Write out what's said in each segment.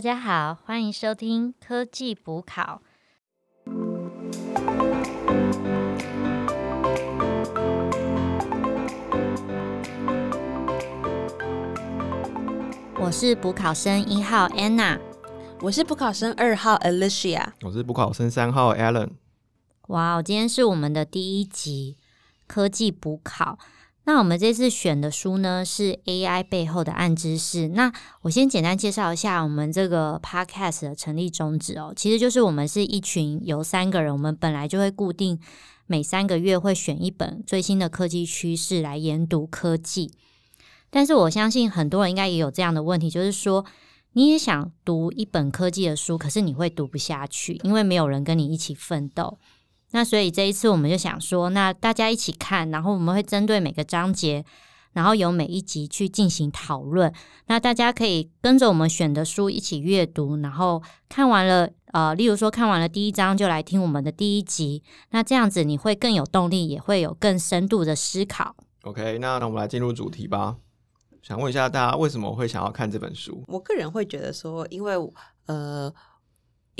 大家好，欢迎收听科技补考。我是补考生一号 Anna，我是补考生二号 Alicia，我是补考生三号 Alan。哇，今天是我们的第一集科技补考。那我们这次选的书呢是 AI 背后的暗知识。那我先简单介绍一下我们这个 Podcast 的成立宗旨哦，其实就是我们是一群由三个人，我们本来就会固定每三个月会选一本最新的科技趋势来研读科技。但是我相信很多人应该也有这样的问题，就是说你也想读一本科技的书，可是你会读不下去，因为没有人跟你一起奋斗。那所以这一次我们就想说，那大家一起看，然后我们会针对每个章节，然后由每一集去进行讨论。那大家可以跟着我们选的书一起阅读，然后看完了，呃，例如说看完了第一章就来听我们的第一集。那这样子你会更有动力，也会有更深度的思考。OK，那那我们来进入主题吧。想问一下大家，为什么会想要看这本书？我个人会觉得说，因为呃。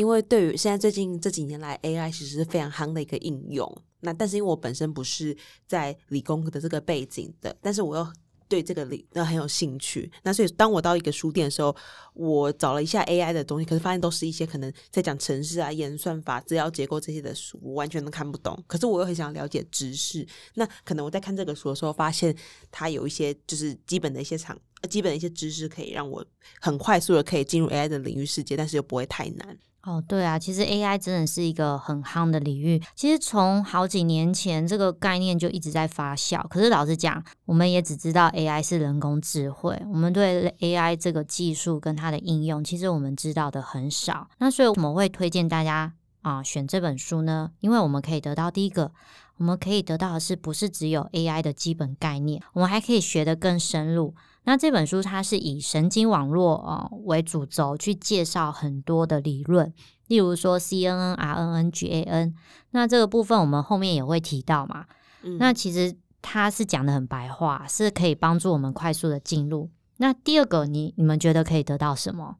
因为对于现在最近这几年来，AI 其实是非常夯的一个应用。那但是因为我本身不是在理工科的这个背景的，但是我又对这个理那很有兴趣。那所以当我到一个书店的时候，我找了一下 AI 的东西，可是发现都是一些可能在讲程式啊、演算法、资料结构这些的书，我完全都看不懂。可是我又很想了解知识。那可能我在看这个书的时候，发现它有一些就是基本的一些场、基本的一些知识，可以让我很快速的可以进入 AI 的领域世界，但是又不会太难。哦，对啊，其实 AI 真的是一个很夯的领域。其实从好几年前，这个概念就一直在发酵。可是老实讲，我们也只知道 AI 是人工智慧，我们对 AI 这个技术跟它的应用，其实我们知道的很少。那所以我们会推荐大家啊选这本书呢，因为我们可以得到第一个，我们可以得到的是不是只有 AI 的基本概念，我们还可以学得更深入。那这本书它是以神经网络啊为主轴去介绍很多的理论，例如说 CNN、RNN、GAN。那这个部分我们后面也会提到嘛。那其实它是讲的很白话，是可以帮助我们快速的进入。那第二个，你你们觉得可以得到什么？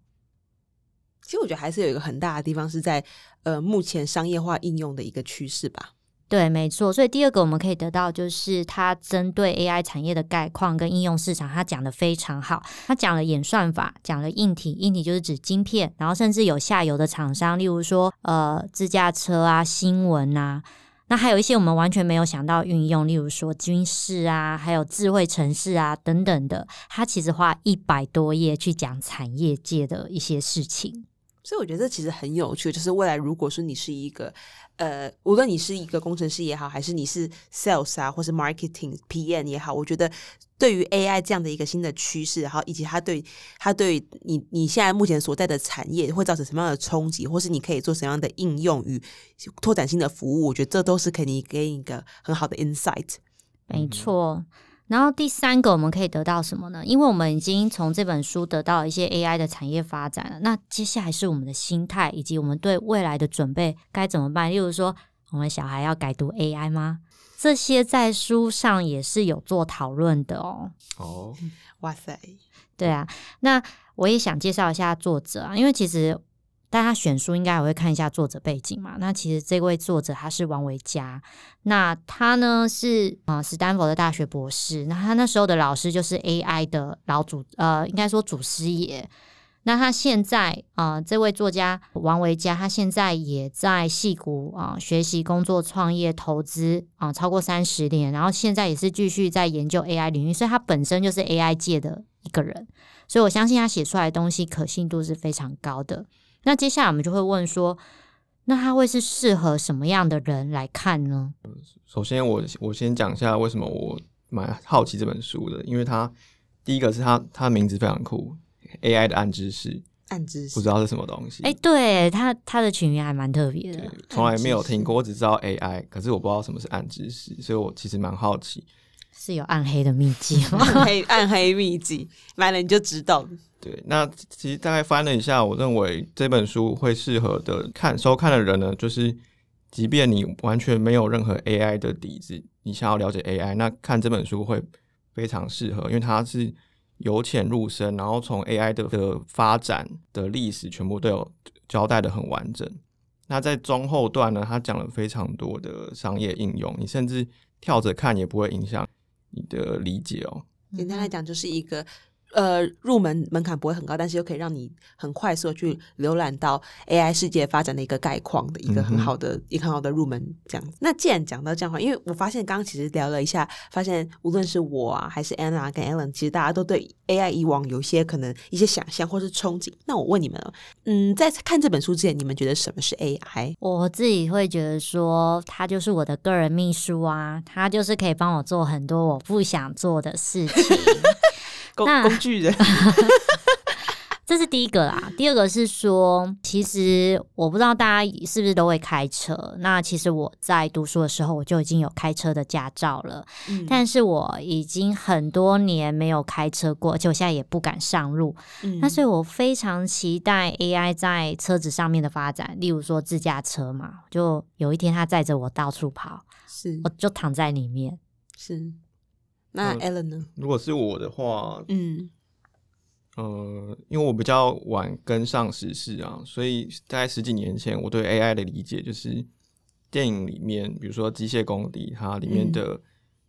其实我觉得还是有一个很大的地方是在呃目前商业化应用的一个趋势吧。对，没错。所以第二个我们可以得到，就是它针对 AI 产业的概况跟应用市场，它讲的非常好。它讲了演算法，讲了硬体，硬体就是指晶片，然后甚至有下游的厂商，例如说呃自驾车啊、新闻啊，那还有一些我们完全没有想到运用，例如说军事啊，还有智慧城市啊等等的。它其实花一百多页去讲产业界的一些事情。所以我觉得这其实很有趣，就是未来如果说你是一个呃，无论你是一个工程师也好，还是你是 sales 啊，或是 marketing PM 也好，我觉得对于 AI 这样的一个新的趋势，然后以及它对它对你你现在目前所在的产业会造成什么样的冲击，或是你可以做什么样的应用与拓展新的服务，我觉得这都是可以给你一个很好的 insight。没错。然后第三个我们可以得到什么呢？因为我们已经从这本书得到一些 AI 的产业发展了。那接下来是我们的心态以及我们对未来的准备该怎么办？例如说，我们小孩要改读 AI 吗？这些在书上也是有做讨论的哦。哦，哇塞，对啊。那我也想介绍一下作者啊，因为其实。大家选书应该也会看一下作者背景嘛？那其实这位作者他是王维佳，那他呢是啊斯坦福的大学博士，那他那时候的老师就是 AI 的老祖呃，应该说祖师爷。那他现在啊，这位作家王维佳，他现在也在戏谷啊学习、工作、创业、投资啊超过三十年，然后现在也是继续在研究 AI 领域，所以他本身就是 AI 界的一个人，所以我相信他写出来的东西可信度是非常高的。那接下来我们就会问说，那他会是适合什么样的人来看呢？首先，我我先讲一下为什么我蛮好奇这本书的，因为它第一个是它它的名字非常酷，AI 的暗知识，暗知识不知道是什么东西。哎，对它它的群名还蛮特别的，从来没有听过，我只知道 AI，可是我不知道什么是暗知识，所以我其实蛮好奇，是有暗黑的秘籍吗？暗黑暗黑秘籍，买了你就知道。对，那其实大概翻了一下，我认为这本书会适合的看收看的人呢，就是即便你完全没有任何 AI 的底子，你想要了解 AI，那看这本书会非常适合，因为它是由浅入深，然后从 AI 的的发展的历史全部都有交代的很完整。那在中后段呢，他讲了非常多的商业应用，你甚至跳着看也不会影响你的理解哦。简单来讲，就是一个。呃，入门门槛不会很高，但是又可以让你很快速去浏览到 AI 世界发展的一个概况的一个很好的、一个很好的入门这样。那既然讲到这样话，因为我发现刚刚其实聊了一下，发现无论是我啊，还是 Anna 跟 Alan，其实大家都对 AI 以往有一些可能一些想象或是憧憬。那我问你们，嗯，在看这本书之前，你们觉得什么是 AI？我自己会觉得说，它就是我的个人秘书啊，它就是可以帮我做很多我不想做的事情。工工具人，这是第一个啦。第二个是说，其实我不知道大家是不是都会开车。那其实我在读书的时候，我就已经有开车的驾照了。嗯，但是我已经很多年没有开车过，而且我现在也不敢上路。嗯，那所以我非常期待 AI 在车子上面的发展。例如说自驾车嘛，就有一天它载着我到处跑，是，我就躺在里面，是。那 Alan 呢？如果是我的话，嗯，呃，因为我比较晚跟上时事啊，所以大概十几年前，我对 AI 的理解就是电影里面，比如说《机械公敌》，它里面的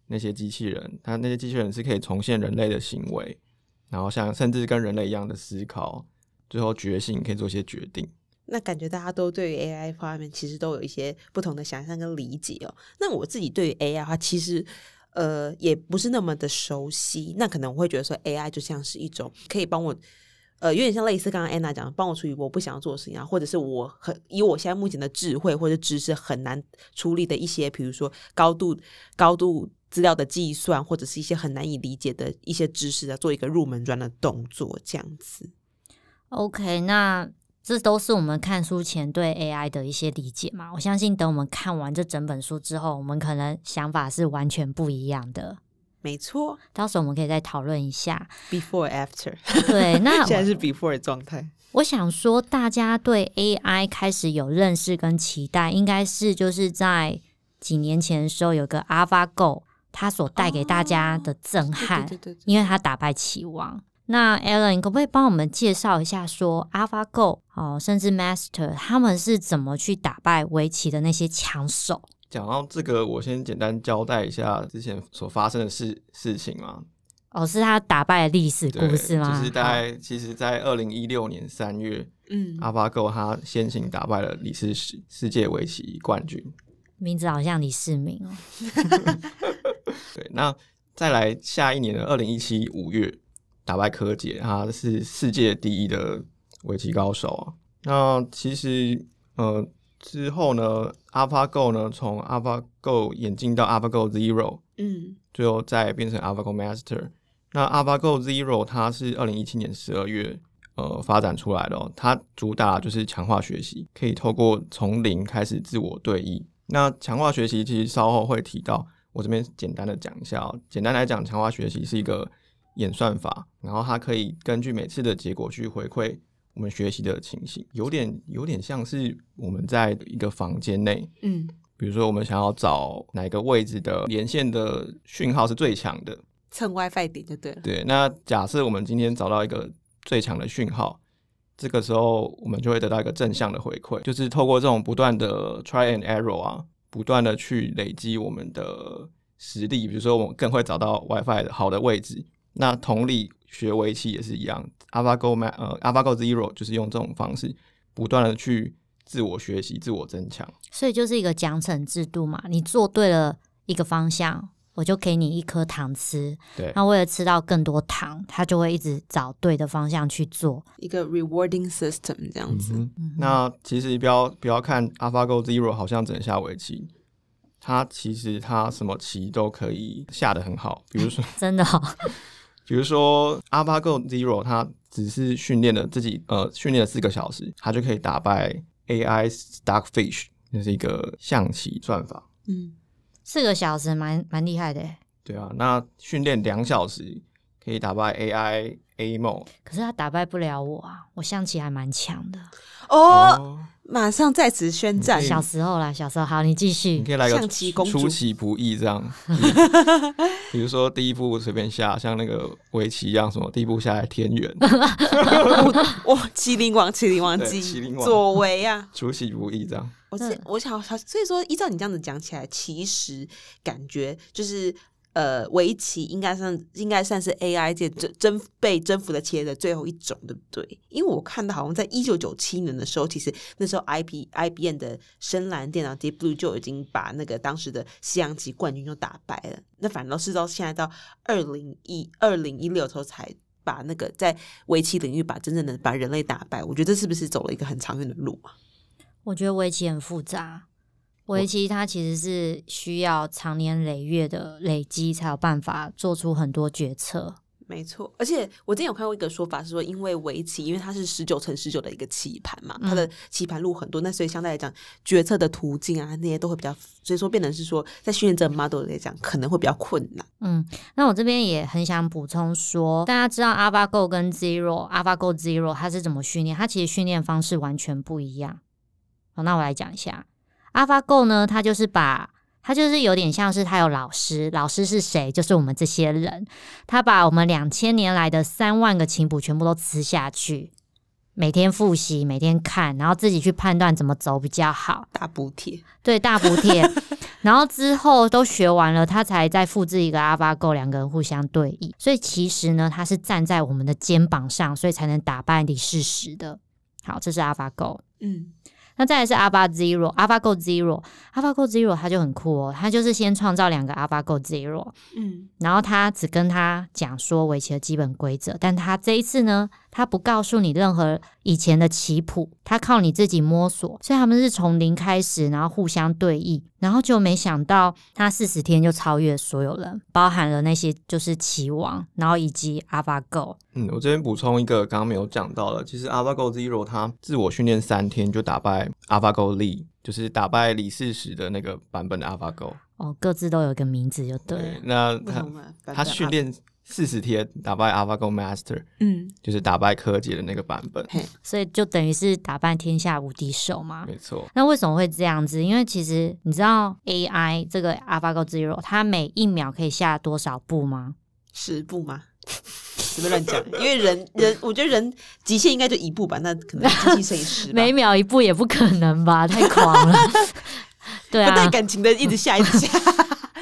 那些机器人，它那些机器人是可以重现人类的行为，然后像甚至跟人类一样的思考，最后觉醒，可以做一些决定。那感觉大家都对于 AI 方面其实都有一些不同的想象跟理解哦。那我自己对于 AI 的话，其实。呃，也不是那么的熟悉，那可能我会觉得说，AI 就像是一种可以帮我，呃，有点像类似刚刚 Anna 讲，帮我处理我不想要做的事情啊，或者是我很以我现在目前的智慧或者知识很难处理的一些，比如说高度高度资料的计算，或者是一些很难以理解的一些知识啊，做一个入门砖的动作，这样子。OK，那。这都是我们看书前对 AI 的一些理解嘛？我相信等我们看完这整本书之后，我们可能想法是完全不一样的。没错，到时候我们可以再讨论一下 before after。对，那 现在是 before 的状态。我想说，大家对 AI 开始有认识跟期待，应该是就是在几年前的时候，有个 AlphaGo，它所带给大家的震撼，因为它打败棋王。那 Alan，可不可以帮我们介绍一下，说 AlphaGo 哦，甚至 Master 他们是怎么去打败围棋的那些强手？讲到这个，我先简单交代一下之前所发生的事事情嘛。哦，是他打败的历史故事吗？就是大概，其实，在二零一六年三月，嗯，AlphaGo 他先行打败了李世世世界围棋冠军，名字好像李世民哦。对，那再来下一年的二零一七五月。打败柯洁，他是世界第一的围棋高手啊。那其实，呃，之后呢，AlphaGo 呢，从 AlphaGo 演进到 AlphaGo Zero，嗯，最后再变成 AlphaGo Master。那 AlphaGo Zero 它是二零一七年十二月呃发展出来的，哦它主打就是强化学习，可以透过从零开始自我对弈。那强化学习其实稍后会提到，我这边简单的讲一下哦。简单来讲，强化学习是一个。演算法，然后它可以根据每次的结果去回馈我们学习的情形，有点有点像是我们在一个房间内，嗯，比如说我们想要找哪个位置的连线的讯号是最强的，蹭 WiFi 点就对了。对，那假设我们今天找到一个最强的讯号，这个时候我们就会得到一个正向的回馈，就是透过这种不断的 try and error 啊，不断的去累积我们的实力，比如说我们更会找到 WiFi 的好的位置。那同理，学围棋也是一样，AlphaGo 呃 AlphaGo Zero 就是用这种方式不断的去自我学习、自我增强。所以就是一个奖惩制度嘛，你做对了一个方向，我就给你一颗糖吃。对，那为了吃到更多糖，他就会一直找对的方向去做一个 rewarding system 这样子。那其实不要不要看 AlphaGo Zero 好像只能下围棋。它其实它什么棋都可以下的很好，比如说 真的。比如说，AlphaGo Zero，它只是训练了自己，呃，训练了四个小时，它就可以打败 AI Stockfish，那是一个象棋算法。嗯，四个小时蛮蛮厉害的。对啊，那训练两小时可以打败 AI Amo，可是他打败不了我啊，我象棋还蛮强的。哦，马上在此宣战。小时候啦，小时候好，你继你续。可以来个象棋公主出其不意这样，比如说第一步随便下，像那个围棋一样，什么第一步下来天元，哇，麒麟王，麒麟王麒麟王左为啊！出其不意这样。我是我想，所以说依照你这样子讲起来，其实感觉就是呃，围棋应该算应该算是 AI 界征征被征服的企业的最后一种，对不对？因为我看到好像在一九九七年的时候，其实那时候 IB IBM 的深蓝电脑 Deep Blue 就已经把那个当时的西洋棋冠军就打败了。那反倒是到现在到二零一二零一六时候才。把那个在围棋领域把真正的把人类打败，我觉得这是不是走了一个很长远的路啊？我觉得围棋很复杂，围棋它其实是需要长年累月的累积，才有办法做出很多决策。没错，而且我之前有看过一个说法是说，因为围棋，因为它是十九乘十九的一个棋盘嘛，它的棋盘路很多，那所以相对来讲，决策的途径啊那些都会比较，所以说变成是说，在训练这个 model 来讲，可能会比较困难。嗯，那我这边也很想补充说，大家知道 AlphaGo 跟 Zero、AlphaGo Zero 它是怎么训练？它其实训练方式完全不一样。好，那我来讲一下 AlphaGo 呢，它就是把它就是有点像是它有老师，老师是谁？就是我们这些人，他把我们两千年来的三万个琴谱全部都吃下去，每天复习，每天看，然后自己去判断怎么走比较好。大补贴，对，大补贴。然后之后都学完了，他才再复制一个 AlphaGo，两个人互相对弈。所以其实呢，他是站在我们的肩膀上，所以才能打败李世石的。好，这是 AlphaGo。嗯，那再来是 Alpha Zero，AlphaGo Zero，AlphaGo Zero 它就很酷哦，它就是先创造两个 AlphaGo Zero，嗯，然后他只跟他讲说围棋的基本规则，但他这一次呢，他不告诉你任何以前的棋谱，他靠你自己摸索，所以他们是从零开始，然后互相对弈，然后就没想到他四十天就超越所有人，包含了那些就是棋王，然后以及 AlphaGo，嗯，我这边补充一个刚刚没有讲到的，其实 AlphaGo Zero 它自我训练三天就打败 AlphaGo Lee，就是打败李世石的那个版本的 AlphaGo。哦，各自都有一个名字就对了。那他他训练四十天打败 AlphaGo Master，嗯，就是打败柯洁的那个版本。嘿，所以就等于是打败天下无敌手嘛。没错，那为什么会这样子？因为其实你知道 AI 这个 AlphaGo Zero 它每一秒可以下多少步吗？十步吗？随便乱讲，因为人人，我觉得人极限应该就一步吧，那可能机器摄影师，每秒一步也不可能吧，太狂了。对不带啊，感情的一直下一直下，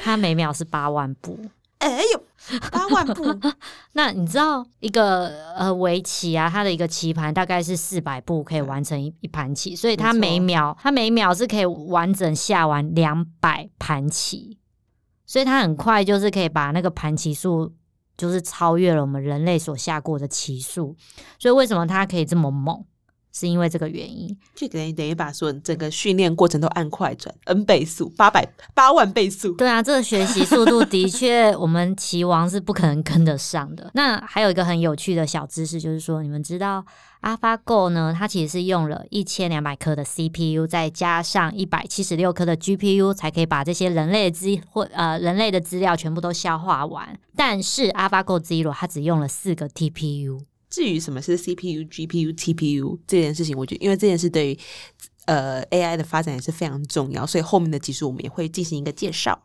它每秒是八万步。哎呦，八万步，那你知道一个呃围棋啊，它的一个棋盘大概是四百步可以完成一一盘棋，所以它每秒它每秒是可以完整下完两百盘棋，所以它很快就是可以把那个盘棋数就是超越了我们人类所下过的棋数，所以为什么它可以这么猛，是因为这个原因。就等于等于把所有整个训练过程都按快转 n 倍速，八百八万倍速，对啊，这个学习速度的确，我们棋王是不可能跟得上的。那还有一个很有趣的小知识，就是说，你们知道 AlphaGo 呢，它其实是用了一千两百颗的 CPU，再加上一百七十六颗的 GPU，才可以把这些人类的资或呃人类的资料全部都消化完。但是 AlphaGo Zero 它只用了四个 TPU。至于什么是 CPU、GPU、TPU 这件事情，我觉得因为这件事对于呃 AI 的发展也是非常重要，所以后面的技术我们也会进行一个介绍。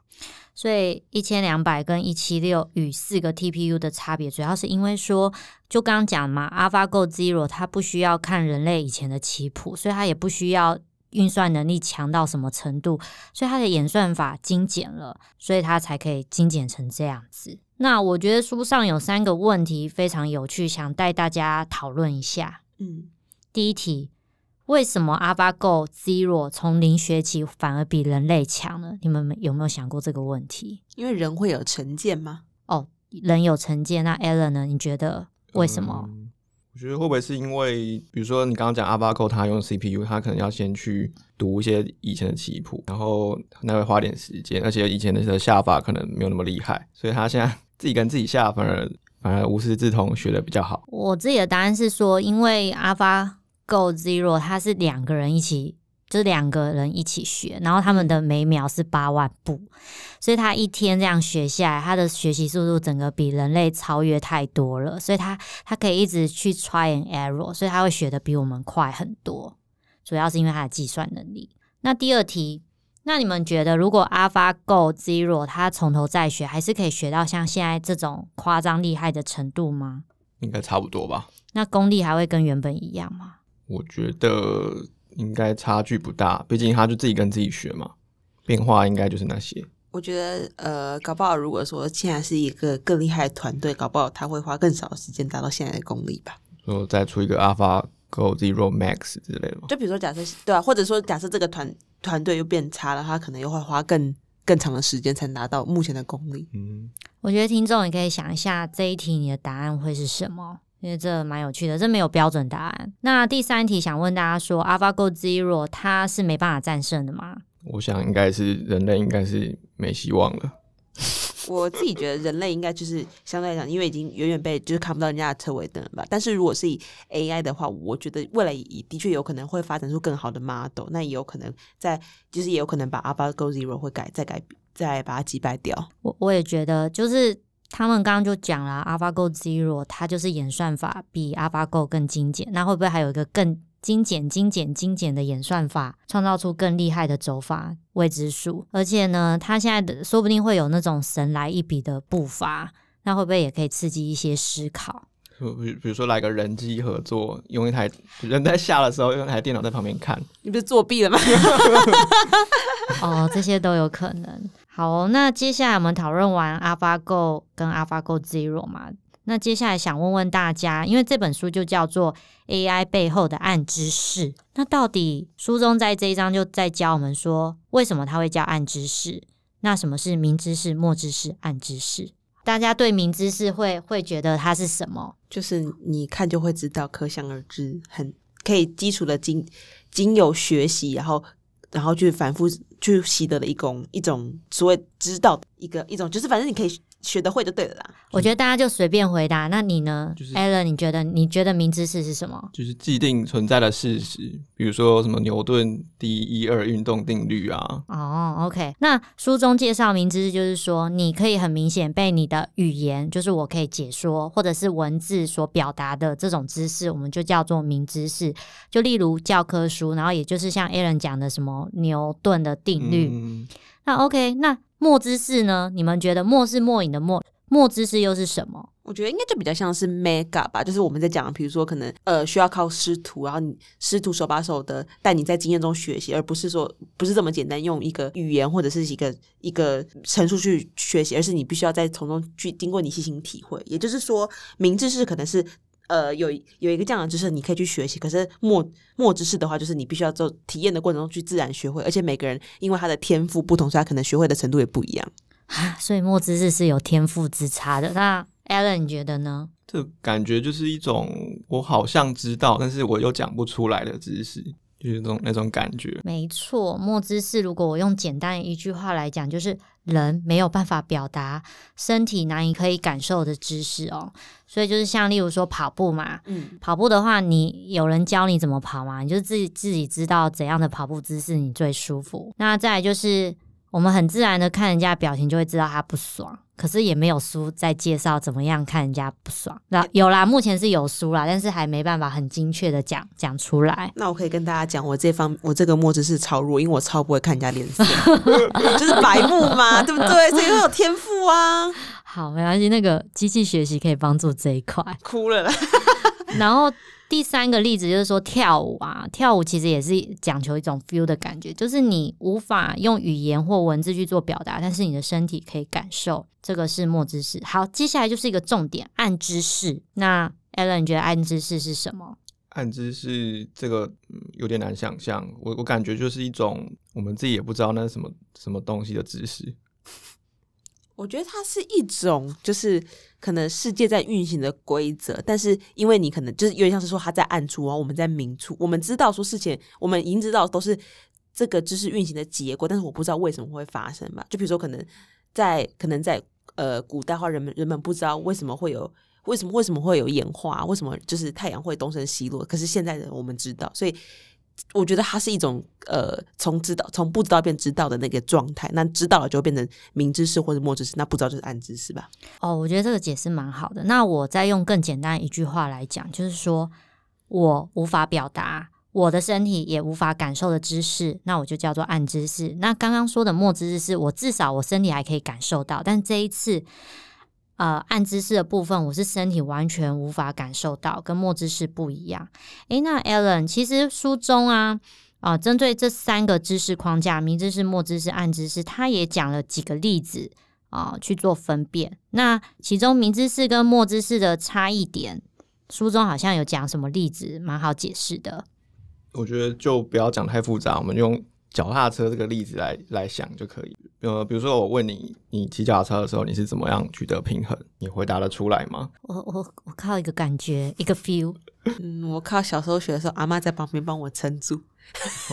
所以一千两百跟一七六与四个 TPU 的差别，主要是因为说，就刚刚讲嘛，AlphaGo Zero 它不需要看人类以前的棋谱，所以它也不需要运算能力强到什么程度，所以它的演算法精简了，所以它才可以精简成这样子。那我觉得书上有三个问题非常有趣，想带大家讨论一下。嗯，第一题，为什么 AlphaGo Zero 从零学起反而比人类强呢？你们有没有想过这个问题？因为人会有成见吗？哦，人有成见，那 Alan 呢？你觉得为什么？嗯我觉得会不会是因为，比如说你刚刚讲 AlphaGo 它用 CPU，他可能要先去读一些以前的棋谱，然后那会花点时间，而且以前的下法可能没有那么厉害，所以他现在 自己跟自己下，反而反而无师自通，学的比较好。我自己的答案是说，因为 AlphaGo Zero 他是两个人一起，就是两个人一起学，然后他们的每秒是八万步，所以他一天这样学下来，他的学习速度整个比人类超越太多了，所以他他可以一直去 try and error，所以他会学的比我们快很多。主要是因为他的计算能力。那第二题，那你们觉得如果 AlphaGo Zero 他从头再学，还是可以学到像现在这种夸张厉害的程度吗？应该差不多吧？那功力还会跟原本一样吗？我觉得应该差距不大，毕竟他就自己跟自己学嘛，变化应该就是那些。我觉得呃，搞不好如果说现在是一个更厉害的团队，搞不好他会花更少的时间达到现在的功力吧。说再出一个 AlphaGo Zero Max 之类的吗？就比如说假设对啊，或者说假设这个团团队又变差了，他可能又会花更更长的时间才达到目前的功力。嗯，我觉得听众也可以想一下这一题你的答案会是什么，因为这蛮有趣的，这没有标准答案。那第三题想问大家说，AlphaGo Zero 它是没办法战胜的吗？我想应该是人类应该是没希望了。我自己觉得人类应该就是相对来讲，因为已经远远被就是看不到人家的车尾灯了吧。但是如果是以 AI 的话，我觉得未来也的确有可能会发展出更好的 model，那也有可能在就是也有可能把 AlphaGo Zero 会改再改再把它击败掉。我我也觉得，就是他们刚刚就讲了，AlphaGo Zero 它就是演算法比 AlphaGo 更精简，那会不会还有一个更精简、精简、精简的演算法，创造出更厉害的走法未知数？而且呢，它现在的说不定会有那种神来一笔的步伐，那会不会也可以刺激一些思考？比比如说来个人机合作，用一台人在下的时候，用一台电脑在旁边看。你不是作弊了吗？哦，这些都有可能。好、哦，那接下来我们讨论完 AlphaGo 跟 AlphaGo Zero 嘛，那接下来想问问大家，因为这本书就叫做 AI 背后的暗知识，那到底书中在这一章就在教我们说，为什么它会叫暗知识？那什么是明知识、默知识、暗知识？大家对明知识会会觉得它是什么？就是你看就会知道，可想而知，很可以基础的经经有学习，然后然后去反复去习得的一种一种所谓知道的一个一种，就是反正你可以学得会就对了啦。我觉得大家就随便回答。那你呢、就是 a l a n 你觉得你觉得明知识是什么？就是既定存在的事实，比如说什么牛顿第一二运动定律啊，哦，OK。那书中介绍明知识，就是说你可以很明显被你的语言，就是我可以解说，或者是文字所表达的这种知识，我们就叫做明知识。就例如教科书，然后也就是像 Aaron 讲的什么牛顿的定律。嗯，那 OK，那默知识呢？你们觉得默是默影的默，默知识又是什么？我觉得应该就比较像是 mega 吧，就是我们在讲，比如说可能呃需要靠师徒，然后你师徒手把手的带你在经验中学习，而不是说不是这么简单用一个语言或者是一个一个陈述去学习，而是你必须要在从中去经过你细心体会。也就是说，明知识可能是。呃，有有一个这样的知识，你可以去学习。可是墨墨知识的话，就是你必须要做体验的过程中去自然学会，而且每个人因为他的天赋不同，所以他可能学会的程度也不一样。啊，所以墨知识是有天赋之差的。那 Alan 你觉得呢？这感觉就是一种我好像知道，但是我又讲不出来的知识，就是那种那种感觉。没错，墨知识如果我用简单一句话来讲，就是人没有办法表达，身体难以可以感受的知识哦。所以就是像例如说跑步嘛，嗯，跑步的话，你有人教你怎么跑嘛，你就自己自己知道怎样的跑步姿势你最舒服。那再来就是我们很自然的看人家表情就会知道他不爽，可是也没有书在介绍怎么样看人家不爽。那有啦，目前是有书啦，但是还没办法很精确的讲讲出来。那我可以跟大家讲，我这方我这个墨汁是超弱，因为我超不会看人家脸色，就是白目嘛，对不对？所以我有天赋啊，好，没关系，那个机器学习可以帮助这一块。哭了啦。然后第三个例子就是说跳舞啊，跳舞其实也是讲求一种 feel 的感觉，就是你无法用语言或文字去做表达，但是你的身体可以感受，这个是默知识。好，接下来就是一个重点，暗知识。那 Alan，你觉得暗知识是什么？暗知识这个、有点难想象，我我感觉就是一种我们自己也不知道那是什么什么东西的知识。我觉得它是一种，就是可能世界在运行的规则，但是因为你可能就是有点像是说它在暗处，然后我们在明处，我们知道说事情，我们已经知道都是这个知识运行的结果，但是我不知道为什么会发生吧。就比如说，可能在可能在呃古代话，人们人们不知道为什么会有为什么为什么会有演化，为什么就是太阳会东升西落，可是现在的我们知道，所以。我觉得它是一种呃，从知道从不知道变知道的那个状态，那知道了就变成明知识或者默知识，那不知道就是暗知识吧。哦，我觉得这个解释蛮好的。那我再用更简单一句话来讲，就是说我无法表达，我的身体也无法感受的知识，那我就叫做暗知识。那刚刚说的默知识，是我至少我身体还可以感受到，但这一次，呃，暗知识的部分，我是身体完全无法感受到，跟默知识不一样。诶，那 Alan，其实书中啊，啊，针对这三个知识框架——明知识、默知识、暗知识，他也讲了几个例子啊，去做分辨。那其中明知识跟默知识的差异点，书中好像有讲什么例子，蛮好解释的。我觉得就不要讲太复杂，我们用脚踏车这个例子来来想就可以。呃，比如说我问你，你骑脚踏车的时候你是怎么样取得平衡？你回答得出来吗？我我我靠一个感觉，一个 feel。嗯，我靠小时候学的时候，阿妈在旁边帮我撑住。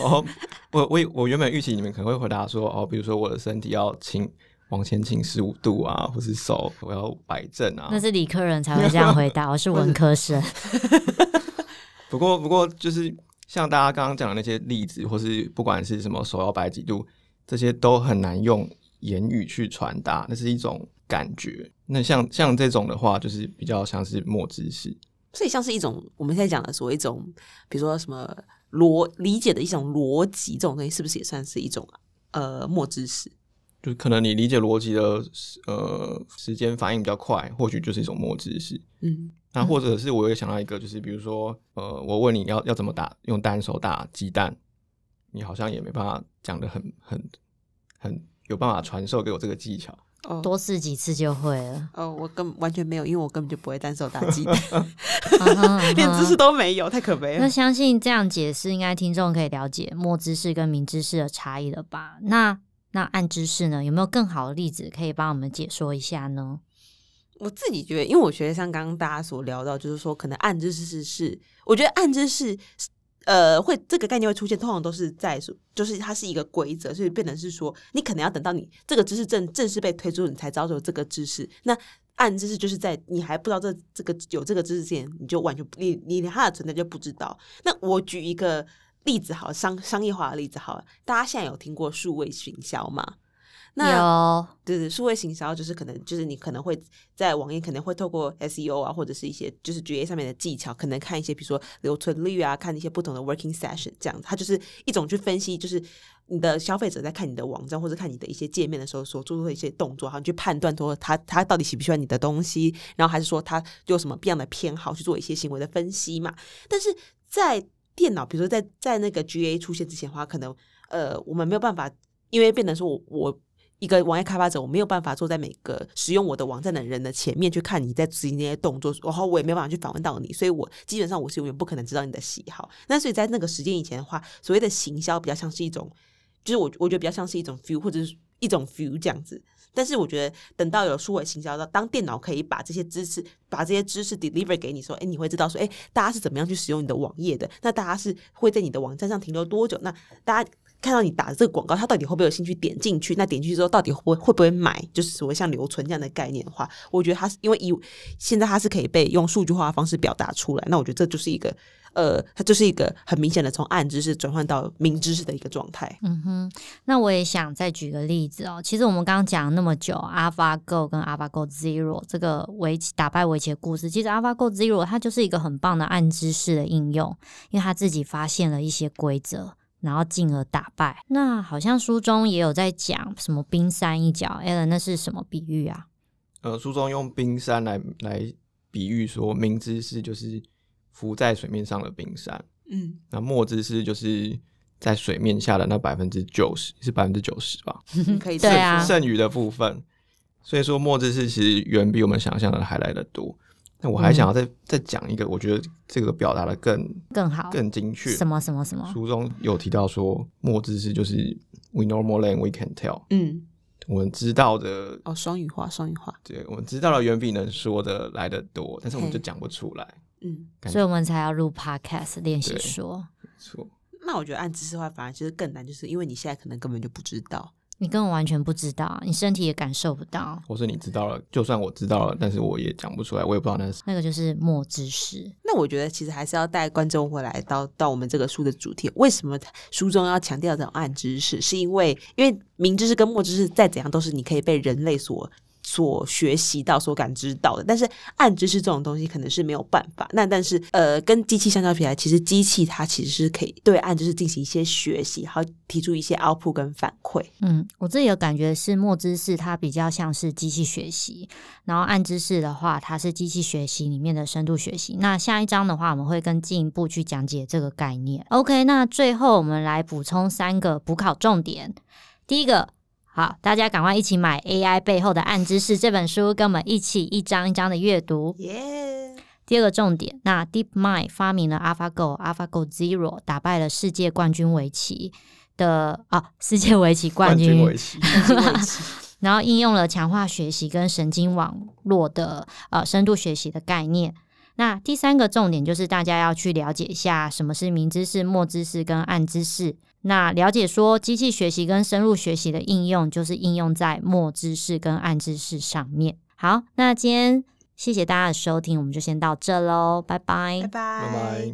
哦，我我我原本预期你们可能会回答说，哦，比如说我的身体要倾往前倾十五度啊，或是手我要摆正啊。那是理科人才会这样回答，我是文科生。不过不过就是。像大家刚刚讲的那些例子，或是不管是什么手要摆几度，这些都很难用言语去传达，那是一种感觉。那像像这种的话，就是比较像是墨知识，所以像是一种我们现在讲的所谓一种，比如说什么逻理解的一种逻辑，这种东西是不是也算是一种呃墨知识？就可能你理解逻辑的呃时间反应比较快，或许就是一种默知识。嗯。那或者是我也想到一个，就是比如说，呃，我问你要要怎么打用单手打鸡蛋，你好像也没办法讲的很很很有办法传授给我这个技巧。哦，多试几次就会了。哦，我根完全没有，因为我根本就不会单手打鸡蛋，连知识都没有，太可悲了。那相信这样解释，应该听众可以了解默知识跟明知识的差异了吧？那那暗知识呢？有没有更好的例子可以帮我们解说一下呢？我自己觉得，因为我觉得像刚刚大家所聊到，就是说可能暗知识是是，我觉得暗知识，呃，会这个概念会出现，通常都是在就是它是一个规则，所以变成是说，你可能要等到你这个知识正正式被推出，你才知道有这个知识。那暗知识就是在你还不知道这这个有这个知识之前，你就完全你你连它的存在就不知道。那我举一个例子，好商商业化的例子，好，大家现在有听过数位行销吗？有，对对，数位行销就是可能就是你可能会在网页可能会透过 SEO 啊，或者是一些就是职业上面的技巧，可能看一些比如说留存率啊，看一些不同的 working session 这样子，它就是一种去分析，就是你的消费者在看你的网站或者看你的一些界面的时候所做出的一些动作，好，你去判断说他他到底喜不喜欢你的东西，然后还是说他有什么不一样的偏好去做一些行为的分析嘛。但是在电脑，比如说在在那个 GA 出现之前的话，可能呃我们没有办法，因为变成说我我。一个网页开发者，我没有办法坐在每个使用我的网站的人的前面去看你在执行那些动作，然后我也没有办法去访问到你，所以我基本上我是永远不可能知道你的喜好。那所以在那个时间以前的话，所谓的行销比较像是一种，就是我我觉得比较像是一种 feel 或者是一种 feel 这样子。但是我觉得等到有数位行销到，当电脑可以把这些知识把这些知识 deliver 给你，说，哎，你会知道说，哎，大家是怎么样去使用你的网页的？那大家是会在你的网站上停留多久？那大家。看到你打的这个广告，他到底会不会有兴趣点进去？那点进去之后，到底会会会不会买？就是所谓像留存这样的概念的话，我觉得它是因为以现在它是可以被用数据化的方式表达出来。那我觉得这就是一个呃，它就是一个很明显的从暗知识转换到明知识的一个状态。嗯哼，那我也想再举个例子哦。其实我们刚刚讲那么久，AlphaGo 跟 AlphaGo Zero 这个围棋打败围棋的故事，其实 AlphaGo Zero 它就是一个很棒的暗知识的应用，因为它自己发现了一些规则。然后进而打败。那好像书中也有在讲什么冰山一角，Allen，那是什么比喻啊？呃，书中用冰山来来比喻说，明知识就是浮在水面上的冰山，嗯，那墨汁是就是在水面下的那百分之九十，是百分之九十吧？可以对啊，剩余的部分。所以说，墨汁是其实远比我们想象的还来的多。那我还想要再再讲一个，我觉得这个表达的更更好、更精确。什么什么什么？书中有提到说，墨汁是就是 we know more than we can tell。嗯，我们知道的哦，双语化，双语化。对，我们知道的远比能说的来的多，但是我们就讲不出来。嗯，所以我们才要录 podcast 练习说。没错。那我觉得按知识化反而其实更难，就是因为你现在可能根本就不知道。你根本完全不知道，你身体也感受不到。或是你知道了，就算我知道了，但是我也讲不出来，我也不知道那是那个就是墨知识。那我觉得其实还是要带观众回来到到我们这个书的主题，为什么书中要强调这种暗知识？是因为因为明知识跟墨知识再怎样都是你可以被人类所所学习到、所感知到的。但是暗知识这种东西可能是没有办法。那但是呃，跟机器相较起来，其实机器它其实是可以对暗知识进行一些学习，然后提出一些 output 跟反馈。嗯，我自己的感觉是墨知识它比较像是机器学习，然后暗知识的话，它是机器学习里面的深度学习。那下一章的话，我们会更进一步去讲解这个概念。OK，那最后我们来补充三个补考重点。第一个，好，大家赶快一起买《AI 背后的暗知识》这本书，跟我们一起一章一章的阅读。耶、第二个重点，那 DeepMind 发明了 AlphaGo、AlphaGo Zero，打败了世界冠军围棋的啊，世界围棋冠冠军 军围棋，然后应用了强化学习跟神经网络的呃深度学习的概念。那第三个重点就是大家要去了解一下什么是明知识、默知识跟暗知识。那了解说机器学习跟深入学习的应用，就是应用在默知识跟暗知识上面。好，那今天谢谢大家的收听，我们就先到这喽，拜拜拜拜拜拜。